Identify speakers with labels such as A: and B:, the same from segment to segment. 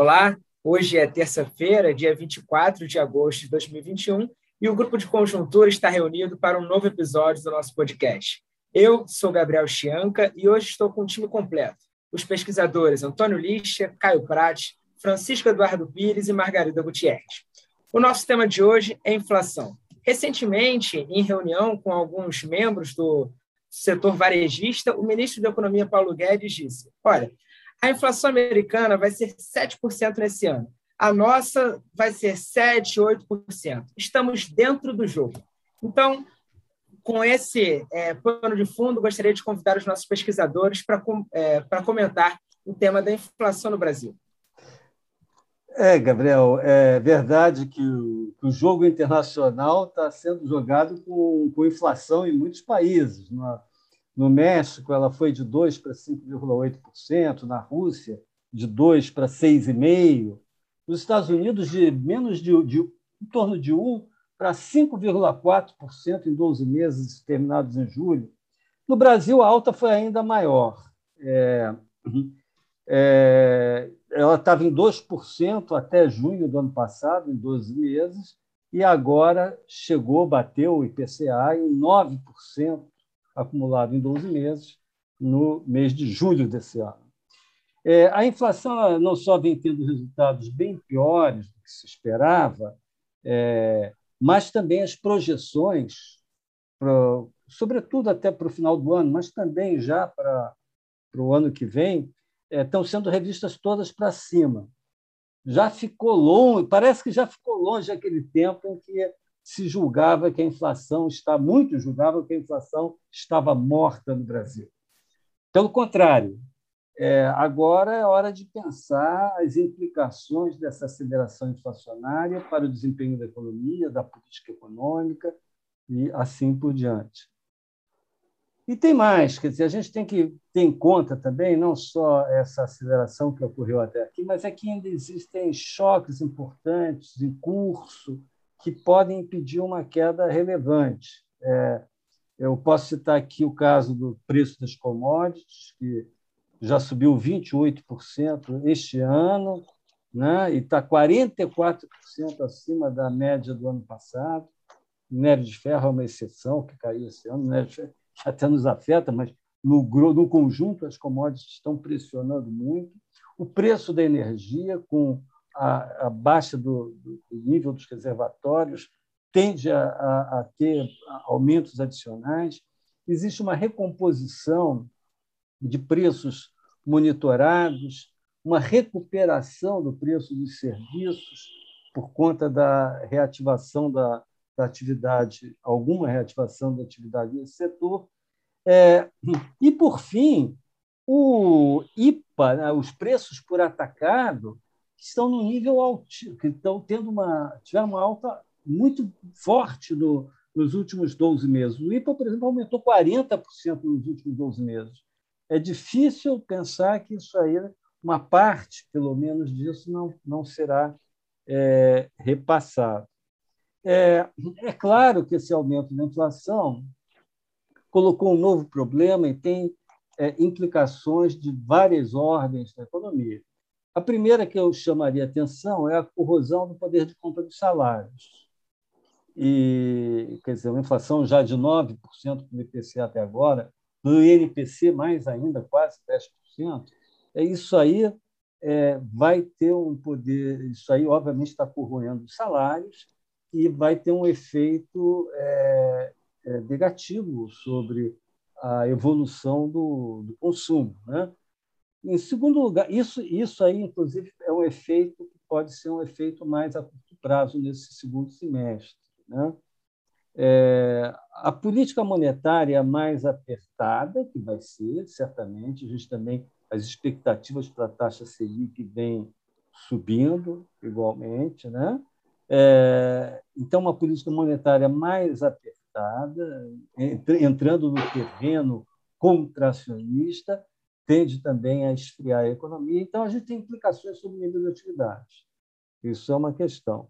A: Olá, hoje é terça-feira, dia 24 de agosto de 2021, e o grupo de conjuntura está reunido para um novo episódio do nosso podcast. Eu sou Gabriel Chianca e hoje estou com o time completo. Os pesquisadores Antônio Lixa, Caio Prati, Francisco Eduardo Pires e Margarida Gutierrez. O nosso tema de hoje é inflação. Recentemente, em reunião com alguns membros do setor varejista, o ministro da Economia, Paulo Guedes, disse: Olha, a inflação americana vai ser 7% nesse ano. A nossa vai ser 7, 8%. Estamos dentro do jogo. Então, com esse é, pano de fundo, gostaria de convidar os nossos pesquisadores para é, comentar o tema da inflação no Brasil.
B: É, Gabriel, é verdade que o, que o jogo internacional está sendo jogado com, com inflação em muitos países. Na, no México, ela foi de 2% para 5,8%, na Rússia, de 2% para 6,5%, nos Estados Unidos, de menos de, de em torno de 1% para 5,4% em 12 meses terminados em julho. No Brasil, a alta foi ainda maior. É, é, ela estava em 2% até junho do ano passado, em 12 meses, e agora chegou, bateu o IPCA em 9% acumulado em 12 meses, no mês de julho desse ano. É, a inflação não só vem tendo resultados bem piores do que se esperava, é, mas também as projeções, pro, sobretudo até para o final do ano, mas também já para, para o ano que vem, é, estão sendo revistas todas para cima. Já ficou longe, parece que já ficou longe aquele tempo em que se julgava que a inflação está muito julgava que a inflação estava morta no Brasil. Pelo contrário, é, agora é hora de pensar as implicações dessa aceleração inflacionária para o desempenho da economia, da política econômica e assim por diante. E tem mais, quer dizer, a gente tem que ter em conta também não só essa aceleração que ocorreu até aqui, mas é que ainda existem choques importantes em curso que podem impedir uma queda relevante. É, eu posso citar aqui o caso do preço das commodities, que já subiu 28% este ano, né? e está 44% acima da média do ano passado. O minério de ferro é uma exceção que caiu esse ano, minério de ferro até nos afeta, mas no, no conjunto as commodities estão pressionando muito. O preço da energia, com a, a baixa do, do, nível dos reservatórios tende a, a, a ter aumentos adicionais. Existe uma recomposição de preços monitorados, uma recuperação do preço dos serviços por conta da reativação da, da atividade, alguma reativação da atividade nesse setor. É, e, por fim, o IPA, né, os preços por atacado, que estão no nível alto, que estão tendo uma, tiveram uma alta muito forte no, nos últimos 12 meses. O IPA, por exemplo, aumentou 40% nos últimos 12 meses. É difícil pensar que isso aí, uma parte, pelo menos, disso não, não será é, repassado. É, é claro que esse aumento da inflação colocou um novo problema e tem é, implicações de várias ordens da economia. A primeira que eu chamaria atenção é a corrosão do poder de compra dos salários. E, quer dizer, uma inflação já de 9% no IPC até agora, no INPC mais ainda, quase 10%. É isso aí é, vai ter um poder, isso aí obviamente está corroendo os salários e vai ter um efeito é, é, negativo sobre a evolução do, do consumo. Né? Em segundo lugar, isso, isso aí, inclusive, é um efeito que pode ser um efeito mais a curto prazo nesse segundo semestre. Né? É, a política monetária mais apertada, que vai ser, certamente, a gente também, as expectativas para a taxa Selic vêm subindo igualmente. Né? É, então, uma política monetária mais apertada, entrando no terreno contracionista, tende também a esfriar a economia. Então, a gente tem implicações sobre o nível de atividade. Isso é uma questão.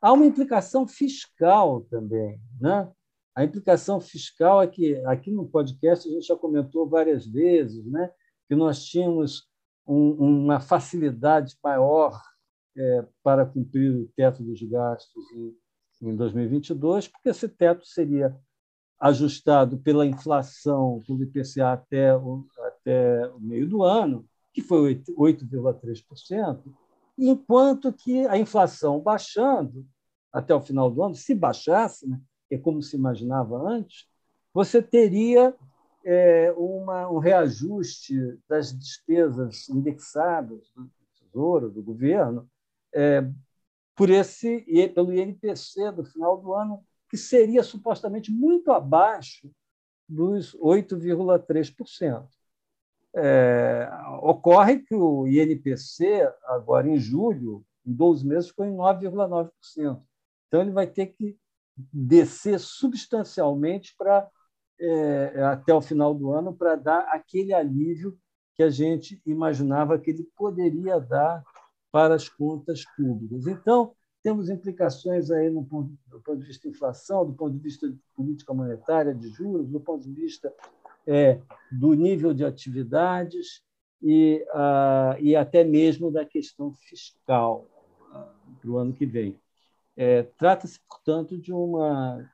B: Há uma implicação fiscal também. Né? A implicação fiscal é que, aqui no podcast, a gente já comentou várias vezes né? que nós tínhamos um, uma facilidade maior é, para cumprir o teto dos gastos em, em 2022, porque esse teto seria ajustado pela inflação, pelo IPCA até o, até o meio do ano, que foi 8,3%, enquanto que a inflação baixando até o final do ano, se baixasse, né, é como se imaginava antes, você teria é, uma, um reajuste das despesas indexadas do Tesouro, do governo, é, por esse pelo INPC do final do ano, que seria supostamente muito abaixo dos 8,3%. É, ocorre que o INPC, agora em julho, em 12 meses, ficou em 9,9%. Então, ele vai ter que descer substancialmente para é, até o final do ano para dar aquele alívio que a gente imaginava que ele poderia dar para as contas públicas. Então, temos implicações aí no ponto, do ponto de vista de inflação, do ponto de vista de política monetária, de juros, do ponto de vista é, do nível de atividades e, e até mesmo da questão fiscal ah, para o ano que vem. É, Trata-se, portanto, de uma,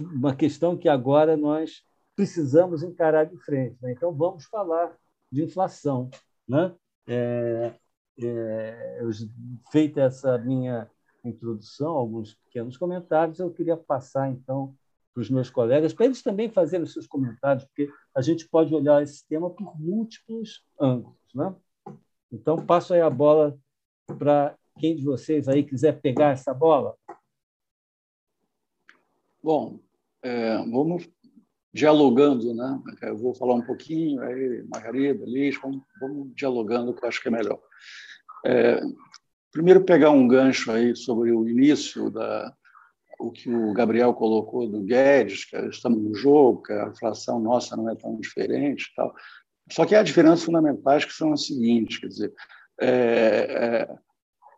B: uma questão que agora nós precisamos encarar de frente. Né? Então, vamos falar de inflação. Né? É, é, feita essa minha introdução, alguns pequenos comentários, eu queria passar, então, para os meus colegas, para eles também fazerem os seus comentários, porque a gente pode olhar esse tema por múltiplos ângulos. Né? Então, passo aí a bola para quem de vocês aí quiser pegar essa bola.
C: Bom, é, vamos dialogando, né? Eu vou falar um pouquinho, aí Margarida, Liz, vamos, vamos dialogando, que eu acho que é melhor. É, primeiro pegar um gancho aí sobre o início da o que o Gabriel colocou do Guedes, que estamos no jogo, que a inflação nossa não é tão diferente, tal. Só que há diferenças fundamentais que são as seguintes, quer dizer, é, é,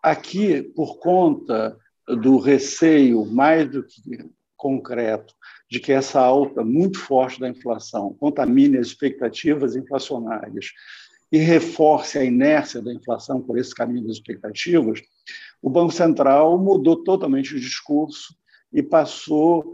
C: aqui por conta do receio mais do que concreto de que essa alta muito forte da inflação contamine as expectativas inflacionárias e reforce a inércia da inflação por esse caminho das expectativas, o Banco Central mudou totalmente o discurso e passou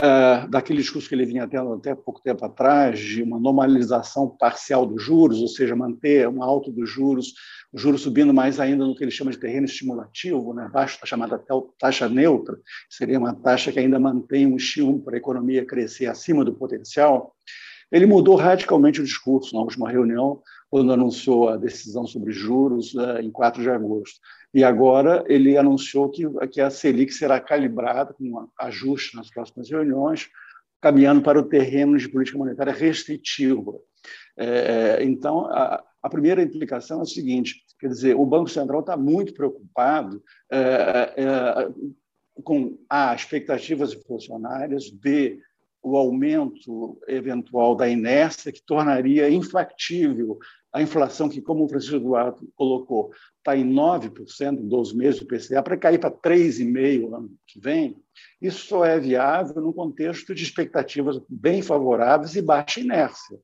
C: uh, daquele discurso que ele vinha tendo até pouco tempo atrás, de uma normalização parcial dos juros, ou seja, manter uma alta dos juros, o juro subindo mais ainda no que ele chama de terreno estimulativo, né, abaixo da chamada taxa neutra, seria uma taxa que ainda mantém um estímulo para a economia crescer acima do potencial. Ele mudou radicalmente o discurso na última reunião, quando anunciou a decisão sobre juros uh, em 4 de agosto. E agora ele anunciou que, que a Selic será calibrada com ajuste nas próximas reuniões, caminhando para o terreno de política monetária restritiva. É, então, a, a, primeira implicação é a seguinte: quer dizer, o Banco Central está muito preocupado é, é, com A, expectativas inflacionárias, B, o aumento eventual da inércia, que tornaria infactível a inflação, que, como o Francisco Eduardo colocou, está em 9% em 12 meses do PCA, para cair para 3,5% ano que vem, isso só é viável num contexto de expectativas bem favoráveis e baixa inércia,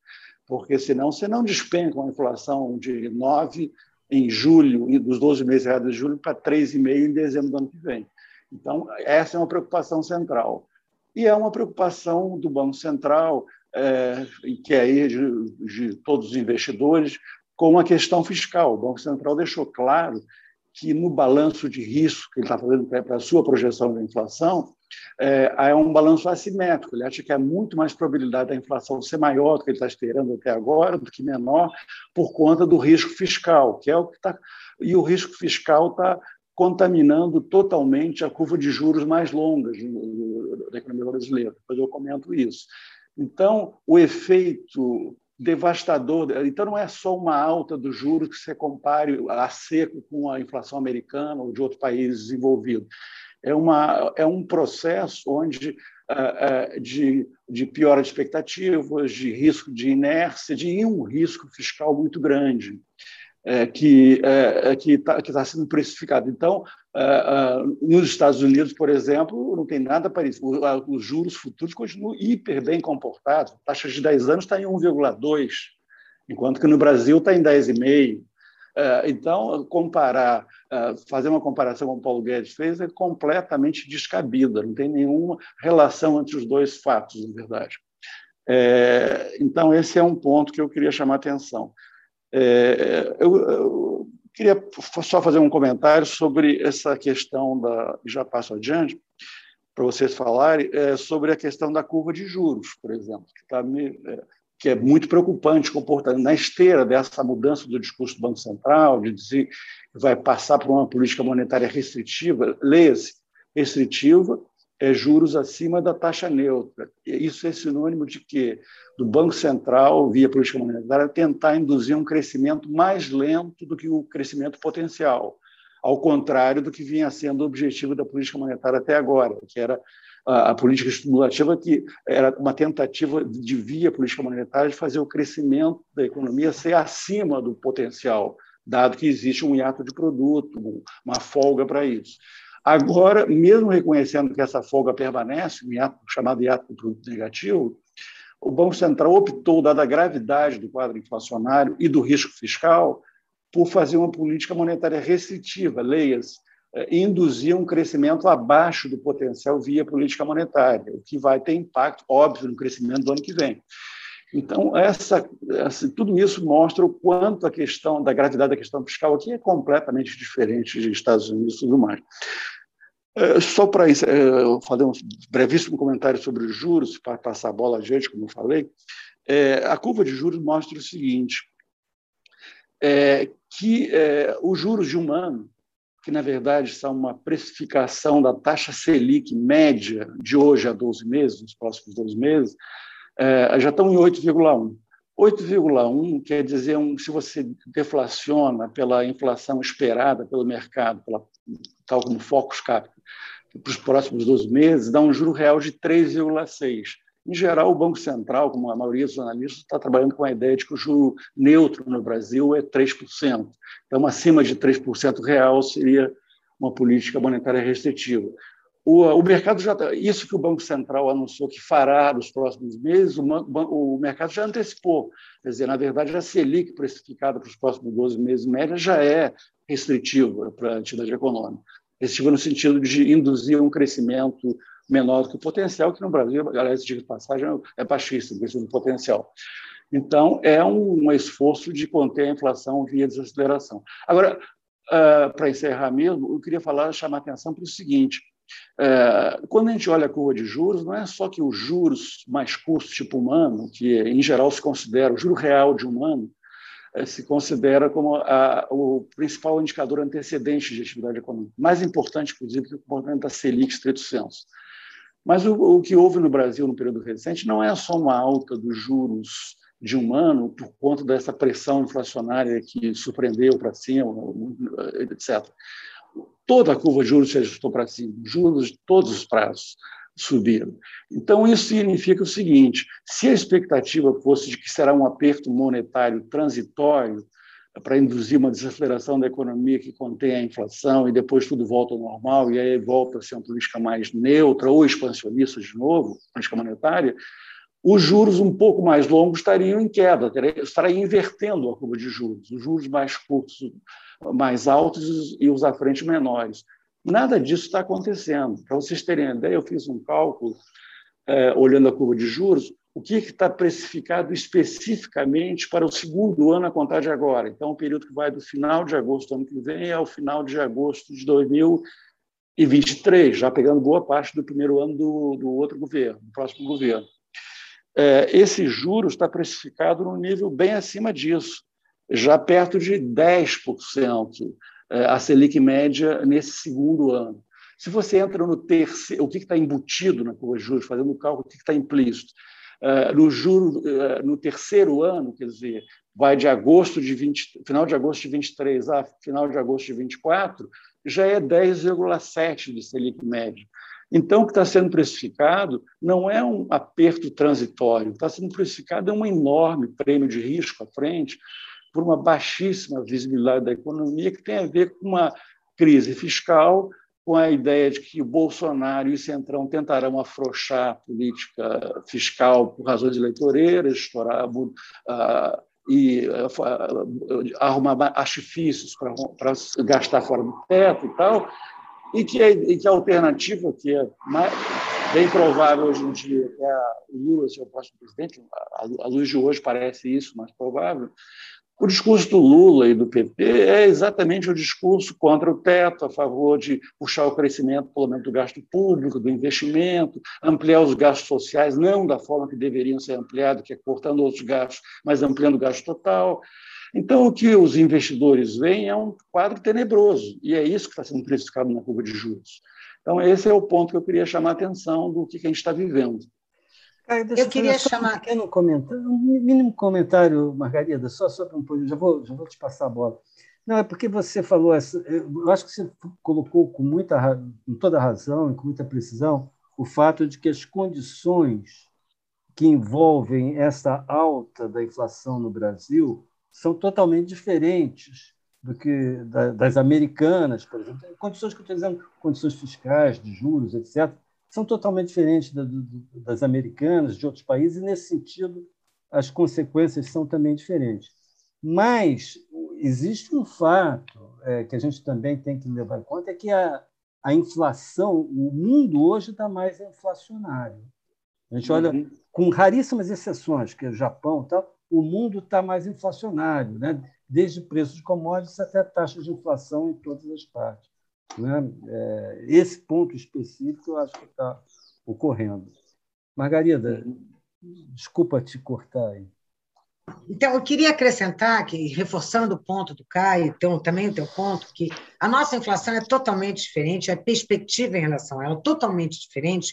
C: porque senão você não despenca uma inflação de 9% em julho, dos 12 meses de julho, para 3,5% em dezembro do ano que vem. Então, essa é uma preocupação central e é uma preocupação do Banco Central, é, que é aí de, de todos os investidores, com a questão fiscal. O Banco Central deixou claro que no balanço de risco que ele está fazendo para a sua projeção da inflação, é, é, um balanço assimétrico. Ele acha que há muito mais probabilidade da inflação ser maior do que ele está esperando até agora, do que menor, por conta do risco fiscal, que é o que está. E o risco fiscal está contaminando totalmente a curva de juros mais longas da economia brasileira. Depois eu comento isso. Então, o efeito devastador. Então, não é só uma alta do juros que você compare a seco com a inflação americana ou de outros países desenvolvidos. É, uma, é um processo onde uh, uh, de, de piora de expectativas, de risco de inércia, de um risco fiscal muito grande é, que é, é está tá sendo precificado. Então, é, é, nos Estados Unidos, por exemplo, não tem nada parecido. Os juros futuros continuam hiper bem comportados. A taxa de 10 anos está em 1,2. enquanto que no Brasil está em 10,5%. É, então, comparar, fazer uma comparação com o Paulo Guedes fez é completamente descabida, não tem nenhuma relação entre os dois fatos, na verdade. Então, esse é um ponto que eu queria chamar a atenção. Eu, eu queria só fazer um comentário sobre essa questão da. Já passo adiante, para vocês falarem, sobre a questão da curva de juros, por exemplo, que está me que é muito preocupante comportamento na esteira dessa mudança do discurso do Banco Central, de dizer que vai passar por uma política monetária restritiva, leia-se, restritiva, é juros acima da taxa neutra. Isso é sinônimo de que do Banco Central, via política monetária, tentar induzir um crescimento mais lento do que o crescimento potencial, ao contrário do que vinha sendo o objetivo da política monetária até agora, que era a, política estimulativa, que era uma tentativa de, via política monetária, de fazer o crescimento da economia ser acima do potencial, dado que existe um hiato de produto, uma folga para isso. Agora, mesmo reconhecendo que essa folga permanece, um hiato, chamado hiato de produto negativo, o Banco Central optou, dada a gravidade do quadro inflacionário e do risco fiscal, por fazer uma política monetária restritiva, leia-se, eh, induzir um crescimento abaixo do potencial via política monetária, o que vai ter impacto, óbvio, no crescimento do ano que vem. Então, essa, essa, tudo isso mostra o quanto a questão da gravidade da questão fiscal aqui é completamente diferente dos Estados Unidos e tudo mais. É, só para é, fazer um brevíssimo comentário sobre os juros, para passar a bola adiante, como eu falei, é, a curva de juros mostra o seguinte, é, que é, os juros de um ano que na verdade são uma precificação da taxa Selic média de hoje a 12 meses, nos próximos 12 meses, é, já estão em 8,1. 8,1 quer dizer, um, se você deflaciona pela inflação esperada pelo mercado, pela, tal como Focus Capital, para os próximos 12 meses, dá um juro real de 3,6. Em geral, o Banco Central, como a maioria dos analistas, está trabalhando com a ideia de que o juro neutro no Brasil é 3%. Então, acima de 3% real seria uma política monetária restritiva. O, o mercado já tá, isso que o Banco Central anunciou que fará nos próximos meses, o, o mercado já antecipou. Quer dizer, na verdade, a Selic precificada para os próximos 12 meses média já é restritiva para a atividade econômica. Restritiva no sentido de induzir um crescimento menor do que o potencial, que no Brasil, aliás, de passagem, é baixíssimo, do potencial. Então, é um, um, esforço de conter a inflação via desaceleração. Agora, uh, para encerrar mesmo, eu queria falar, chamar a atenção para o seguinte: quando a gente olha a curva de juros, não é só que os juros mais curtos, tipo humano, que em geral se considera o juro real de um ano, uh, se considera como a, o principal indicador antecedente de atividade econômica, mais importante, inclusive, que o comportamento da Selic, estrito senso. Mas o, o, que houve no Brasil no período recente não é só uma alta dos juros de um ano por conta dessa pressão inflacionária que surpreendeu para cima, etc. Toda a curva de juros se ajustou para cima, juros de todos os prazos subiram. Então, isso significa o seguinte: se a expectativa fosse de que será um aperto monetário transitório, para induzir uma desaceleração da economia que contém a inflação e depois tudo volta ao normal e aí volta a ser uma política mais neutra ou expansionista de novo, política monetária, os juros um pouco mais longos estariam em queda, estariam invertendo a curva de juros, os juros mais curtos mais altos e os à frente menores. Nada disso está acontecendo. Para vocês terem ideia, eu fiz um cálculo é, olhando a curva de juros, o que está precificado especificamente para o segundo ano a contar de agora. Então, o período que vai do final de agosto do ano que vem ao final de agosto de 2023, já pegando boa parte do primeiro ano do, do outro governo, do próximo governo. É, esse juro está precificado num nível bem acima disso, já perto de 10% é, a Selic média nesse segundo ano. Se você entra no terceiro, o que está embutido na curva de juros, fazendo o cálculo, o que está implícito? Uh, no juro, no terceiro ano, quer dizer, vai de agosto de 20, final de agosto de 23 a final de agosto de 24, já é 10,7 de Selic médio. Então, o que está sendo precificado não é um aperto transitório, está sendo precificado é um enorme prêmio de risco à frente por uma baixíssima visibilidade da economia que tem a ver com uma crise fiscal com a ideia de que o Bolsonaro e o Centrão tentarão afrouxar a política fiscal por razões eleitoreiras, estourar, uh, e arrumar artifícios para gastar fora do teto e tal, e que, e que a alternativa, que é mais, bem provável hoje em dia, é o Lula ser o próximo presidente, a luz de hoje parece isso, mais provável, o discurso do Lula e do PT é exatamente o discurso contra o teto, a favor de puxar o crescimento pelo menos do gasto público, do investimento, ampliar os gastos sociais, não da forma que deveriam ser ampliados, que é cortando outros gastos, mas ampliando o gasto total. Então, o que os investidores veem é um quadro tenebroso, e é isso que está sendo precificado na curva de juros. Então, esse é o ponto que eu queria chamar a atenção do que a gente está vivendo.
B: Eu queria chamar. Um pequeno comentário, um mínimo comentário, Margarida, só sobre um pouco, já vou, já vou te passar a bola. Não, é porque você falou, essa, eu acho que você colocou com, muita, com toda razão e com muita precisão o fato de que as condições que envolvem essa alta da inflação no Brasil são totalmente diferentes do que das americanas, por exemplo. Condições que eu estou dizendo, condições fiscais, de juros, etc., são totalmente diferentes das americanas, de outros países, e nesse sentido as consequências são também diferentes. Mas existe um fato é, que a gente também tem que levar em conta, é que a, a inflação, o mundo hoje está mais inflacionário. A gente olha, uhum. com raríssimas exceções, que é o Japão tal, o mundo está mais inflacionário, né? desde preços de commodities até taxas de inflação em todas as partes. Né? É, esse ponto específico eu acho que está ocorrendo. Margarida, desculpa te cortar aí.
D: Então, eu queria acrescentar que, reforçando o ponto do Caio, então, também o teu ponto, que a nossa inflação é totalmente diferente, a perspectiva em relação a ela é totalmente diferente,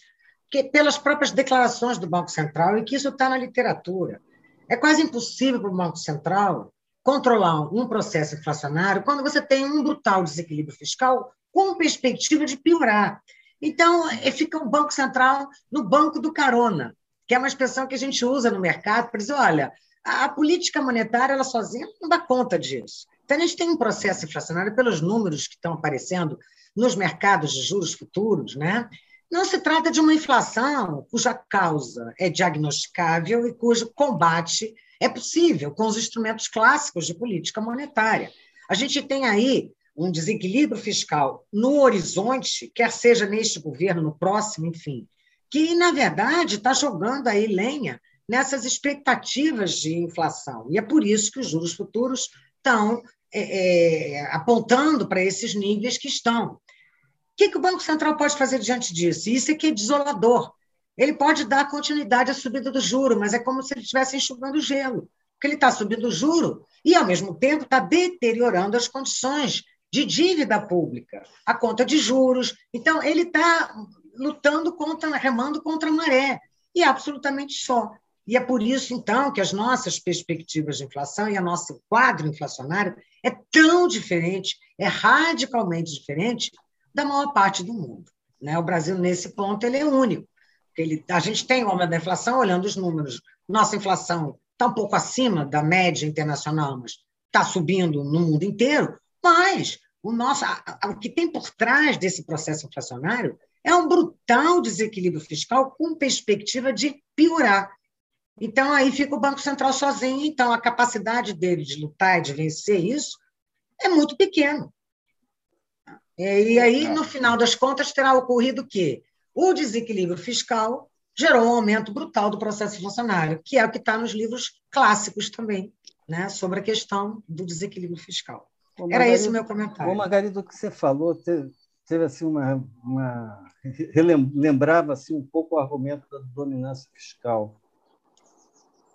D: que pelas próprias declarações do Banco Central, e que isso está na literatura. É quase impossível para o Banco Central controlar um processo inflacionário quando você tem um brutal desequilíbrio fiscal com perspectiva de piorar. Então, é, fica o Banco Central no banco do carona, que é uma expressão que a gente usa no mercado para dizer, olha, a política monetária ela sozinha não dá conta disso. Então, a gente tem um processo inflacionário pelos números que estão aparecendo nos mercados de juros futuros, né? Não se trata de uma inflação cuja causa é diagnosticável e cujo combate é possível com os instrumentos clássicos de política monetária. A gente tem aí um desequilíbrio fiscal no horizonte, quer seja neste governo, no próximo, enfim, que, na verdade, está jogando aí lenha nessas expectativas de inflação. E é por isso que os juros futuros estão é, é, apontando para esses níveis que estão que, que o Banco Central pode fazer diante disso? Isso é que é desolador. Ele pode dar continuidade à subida do juro, mas é como se ele estivesse enxugando gelo, porque ele está subindo o juro e, ao mesmo tempo, está deteriorando as condições de dívida pública, a conta de juros. Então, ele está lutando contra, remando contra a maré, e é absolutamente só. E é por isso, então, que as nossas perspectivas de inflação e o nosso quadro inflacionário é tão diferente, é radicalmente diferente da maior parte do mundo. Né? O Brasil, nesse ponto, ele é único. Ele, a gente tem o aumento da inflação, olhando os números. Nossa inflação está um pouco acima da média internacional, mas está subindo no mundo inteiro. Mas o, nosso, o que tem por trás desse processo inflacionário é um brutal desequilíbrio fiscal com perspectiva de piorar. Então, aí fica o Banco Central sozinho. Então, a capacidade dele de lutar e de vencer isso é muito pequena. E aí, no final das contas, terá ocorrido que o desequilíbrio fiscal gerou um aumento brutal do processo inflacionário, que é o que está nos livros clássicos também, né, sobre a questão do desequilíbrio fiscal. Era esse o meu comentário.
B: Ô, Margarida, o que você falou teve, teve assim uma, uma lembrava assim um pouco o argumento da dominância fiscal.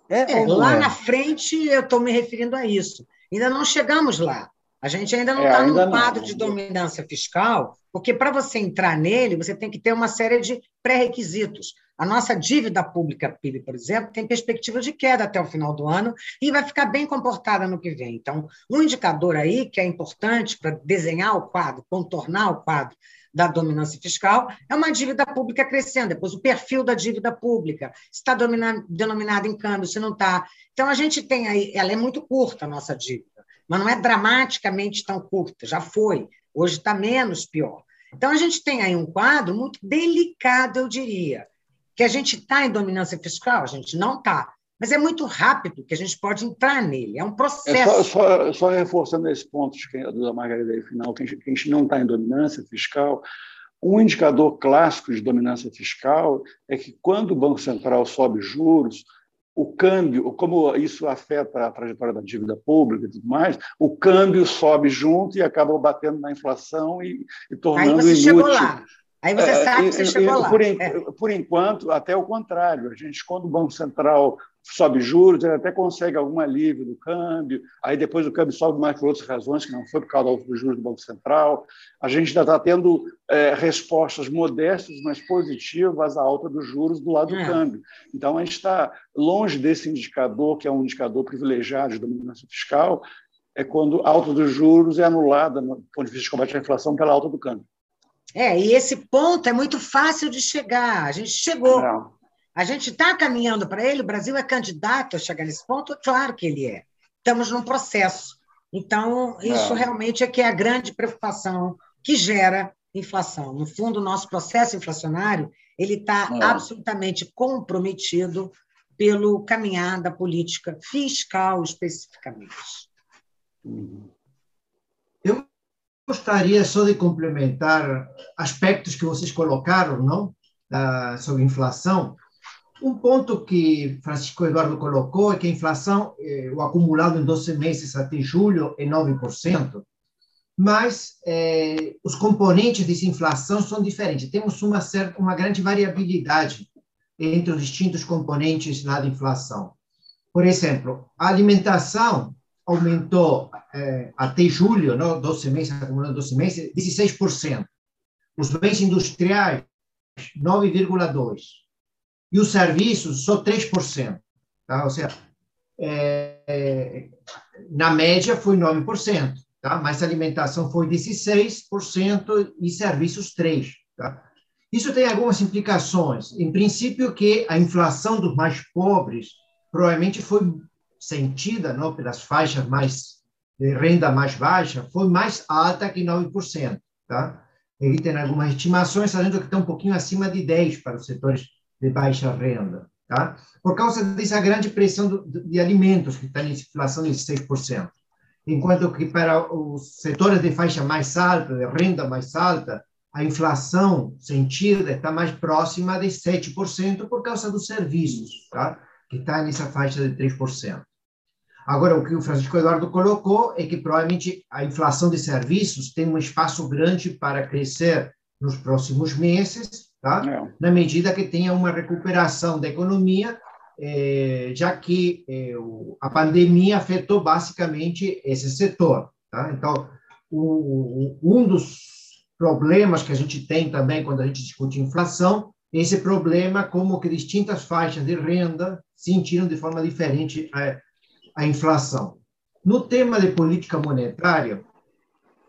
D: É, é lá é? na frente eu estou me referindo a isso. Ainda não chegamos lá. A gente ainda não está é, tá num quadro não. de dominância fiscal, porque para você entrar nele, você tem que ter uma série de pré-requisitos. A nossa dívida pública PIB, por exemplo, tem perspectiva de queda até o final do ano e vai ficar bem comportada no que vem. Então, um indicador aí que é importante para desenhar o quadro, contornar o quadro da dominância fiscal, é uma dívida pública crescendo. Depois, o perfil da dívida pública, se está denominada em câmbio, se não está. Então, a gente tem aí, ela é muito curta, a nossa dívida mas não é dramaticamente tão curta, já foi, hoje está menos pior. Então, a gente tem aí um quadro muito delicado, eu diria, que a gente está em dominância fiscal, a gente não está, mas é muito rápido que a gente pode entrar nele, é um processo.
C: É só, só, só, reforçando esse ponto da Margarida aí, final, que a gente, que a gente não está em dominância fiscal, um indicador clássico de dominância fiscal é que quando o Banco Central sobe juros, o câmbio, como isso afeta a trajetória da dívida pública e tudo mais, o câmbio sobe junto e acaba batendo na inflação e, e tornando Aí você inútil. Chegou lá.
D: Aí você é, sabe que você chegou lá.
C: Por, é. por enquanto, até o contrário. A gente, quando o Banco Central sobe juros, ele até consegue algum alívio do câmbio, aí depois o câmbio sobe mais por outras razões, que não foi por causa dos juros do Banco Central. A gente ainda está tendo é, respostas modestas, mas positivas à alta dos juros do lado do é. câmbio. Então, a gente está longe desse indicador, que é um indicador privilegiado de dominância fiscal, é quando a alta dos juros é anulada, do ponto de vista de combate à inflação, pela alta do câmbio.
D: É, e esse ponto é muito fácil de chegar. A gente chegou. Não. A gente está caminhando para ele, o Brasil é candidato a chegar nesse ponto, claro que ele é. Estamos num processo. Então, isso é. realmente é que é a grande preocupação que gera inflação. No fundo, o nosso processo inflacionário ele está é. absolutamente comprometido pelo caminhar da política fiscal especificamente.
E: Eu gostaria só de complementar aspectos que vocês colocaram, não, sobre inflação. Um ponto que Francisco Eduardo colocou é que a inflação, eh, o acumulado em 12 meses até julho, é 9%, mas eh, os componentes dessa inflação são diferentes. Temos uma, certa, uma grande variabilidade entre os distintos componentes lá da inflação. Por exemplo, a alimentação aumentou eh, até julho, não, 12 meses, acumulando 12 meses, 16%. Os bens industriais, 9,2% e os serviços só 3%. Tá? Ou seja, é, é, na média foi 9%, tá? mas alimentação foi 16% e serviços 3%. Tá? Isso tem algumas implicações. Em princípio, que a inflação dos mais pobres provavelmente foi sentida não, pelas faixas mais de renda mais baixa, foi mais alta que 9%. Tá? Ele tem algumas estimações, sabendo que está um pouquinho acima de 10% para os setores de baixa renda, tá? Por causa dessa grande pressão do, de alimentos, que está em inflação de 6%. Enquanto que para os setores de faixa mais alta, de renda mais alta, a inflação sentida está mais próxima de 7% por causa dos serviços, tá? que está nessa faixa de 3%. Agora, o que o Francisco Eduardo colocou é que provavelmente a inflação de serviços tem um espaço grande para crescer nos próximos meses, tá? É. na medida que tenha uma recuperação da economia, é, já que é, o, a pandemia afetou basicamente esse setor. Tá? Então, o, o, um dos problemas que a gente tem também quando a gente discute inflação esse problema como que distintas faixas de renda sentiram de forma diferente a, a inflação. No tema de política monetária,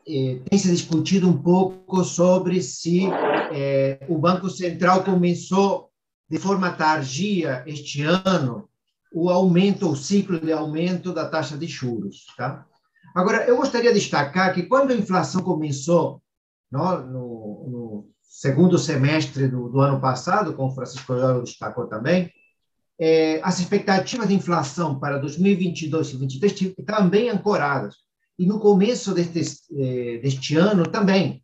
E: eh, tem se discutido um pouco sobre se eh, o Banco Central começou de forma tardia este ano o aumento, o ciclo de aumento da taxa de juros. Tá? Agora, eu gostaria de destacar que quando a inflação começou no, no, no segundo semestre do, do, ano passado, como o Francisco Eduardo destacou também, eh, as expectativas de inflação para 2022 e 2023 estavam bem ancoradas e no começo deste, eh, deste ano também.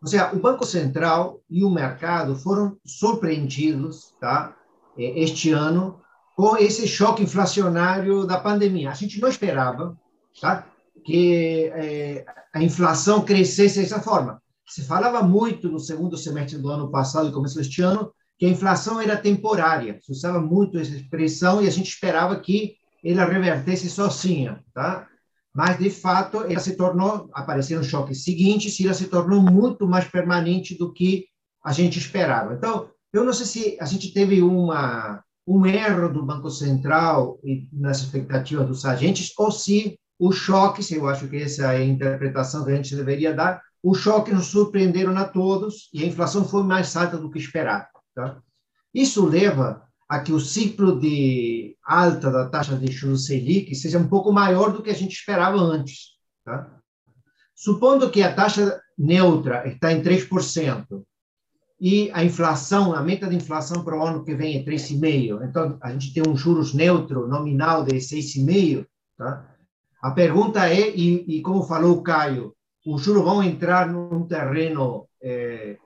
E: Ou seja, o Banco Central e o mercado foram surpreendidos tá, eh, este ano com esse choque inflacionário da pandemia. A gente não esperava tá, que eh, a inflação crescesse dessa forma. Se falava muito no segundo semestre do ano passado e começo deste ano que a inflação era temporária. Se usava muito essa expressão e a gente esperava que ela revertesse sozinha, tá? Mas de fato ela se tornou, apareceram choques seguintes e ela se tornou muito mais permanente do que a gente esperava. Então, eu não sei se a gente teve uma um erro do Banco Central e nas expectativas dos agentes ou se o choque, se eu acho que essa é a interpretação que a gente deveria dar, o choque nos surpreenderam a todos e a inflação foi mais alta do que esperado. Tá? Isso leva a que o ciclo de alta da taxa de juros Selic seja um pouco maior do que a gente esperava antes. Tá? Supondo que a taxa neutra está em 3% e a inflação, a meta de inflação para o ano que vem é 3,5%. Então, a gente tem um juros neutro nominal de 6,5%. Tá? A pergunta é, e, e, como falou o Caio, os juros vão entrar num terreno é,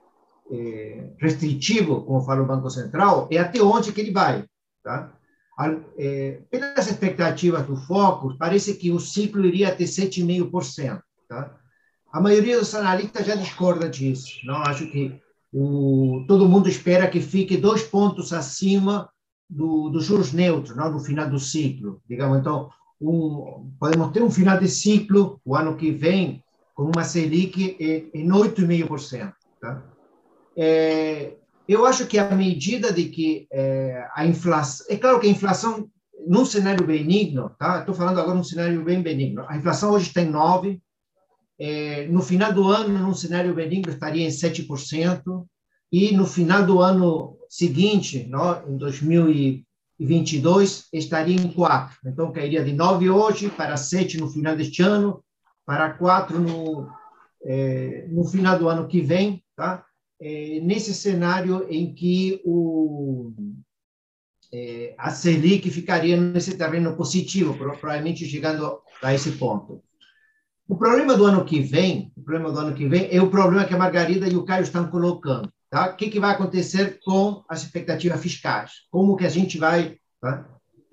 E: é, restritivo, como falou o Banco Central, é até onde que ele vai. Tá? É, pelas expectativas do Focus, parece que o ciclo iria ter 7,5%. Tá? A maioria dos analistas já discorda disso. Não acho que o, todo mundo espera que fique dois pontos acima do, dos juros neutros, não no final do ciclo. Digamos, então, um, podemos ter um final de ciclo o ano que vem com uma Selic em 8,5%. Tá? É, eu acho que à medida de que é, a inflação... É claro que a inflação, num cenário benigno, tá? estou falando agora num cenário bem benigno, a inflação hoje está em 9%, é, no final do ano, num cenário benigno, estaria em 7%, e no final do ano seguinte, no, em 2022, estaria em 4%. Então, cairia de 9% hoje para 7% no final deste ano, para 4% no, é, no final do ano que vem, tá? É, nesse cenário em que o, é, a Selic ficaria nesse terreno positivo, provavelmente chegando a esse ponto. O problema do ano que vem, o problema do ano que vem é o problema que a Margarida e o Caio estão colocando. Tá? O que, que vai acontecer com as expectativas fiscais? Como que a gente vai... Tá?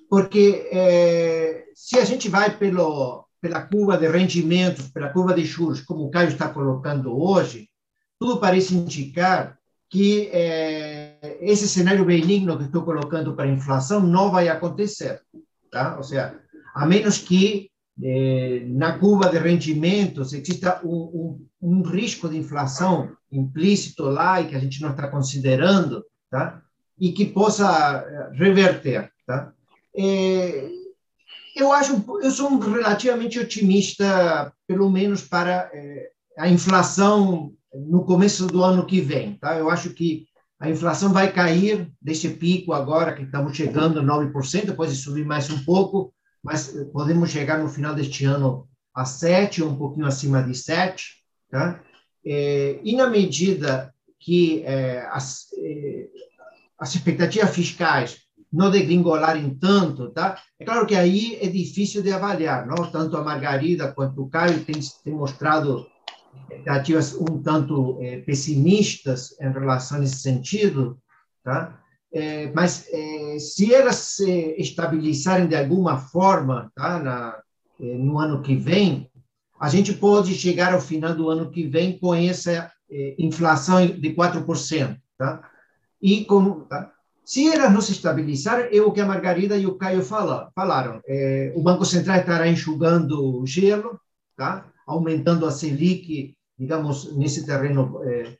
E: Porque é, se a gente vai pelo, pela curva de rendimentos, pela curva de juros, como o Caio está colocando hoje, tudo parece indicar que é, esse cenário benigno que estou colocando para a inflação não vai acontecer. Tá? Ou seja, a menos que eh, na curva de rendimentos exista um, um, um, risco de inflação implícito lá e que a gente não está considerando, tá? E que possa eh, reverter, tá? É, eu acho, eu sou relativamente otimista, pelo menos para é, a inflação no começo do ano que vem, tá? Eu acho que a inflação vai cair desse pico agora que estamos chegando 9%, pode subir mais um pouco, mas podemos chegar no final deste ano a 7, ou um pouquinho acima de 7, tá? É, e na medida que é, as, é, as expectativas fiscais não degringolarem tanto, tá? É claro que aí é difícil de avaliar, não? Tanto a Margarida quanto o Caio têm, têm mostrado expectativas um tanto é, pessimistas em relação a esse sentido, tá? É, mas é, se elas se estabilizarem de alguma forma tá, na, no ano que vem, a gente pode chegar ao final do ano que vem com essa inflação de 4%. Tá? E como, tá? se elas não se estabilizarem, é o que a Margarida e o Caio falaram. falaram o Banco Central estará enxugando o gelo, tá? aumentando a Selic, digamos, nesse terreno é,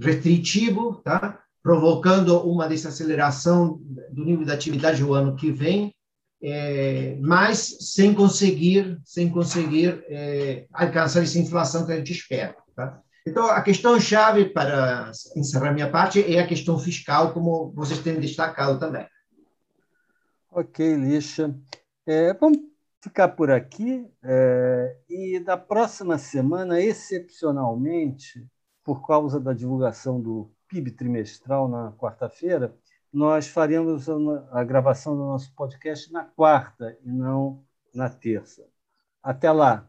E: restritivo, tá? provocando uma desaceleração do nível da atividade o ano que vem, é, mas sem conseguir, sem conseguir é, alcançar essa inflação que a gente espera. Tá? Então, a questão chave para encerrar minha parte é a questão fiscal, como vocês têm destacado também.
B: Ok, Lixa. É, vamos ficar por aqui. É, e na próxima semana, excepcionalmente, por causa da divulgação do PIB trimestral na quarta-feira, nós faremos a gravação do nosso podcast na quarta e não na terça. Até lá!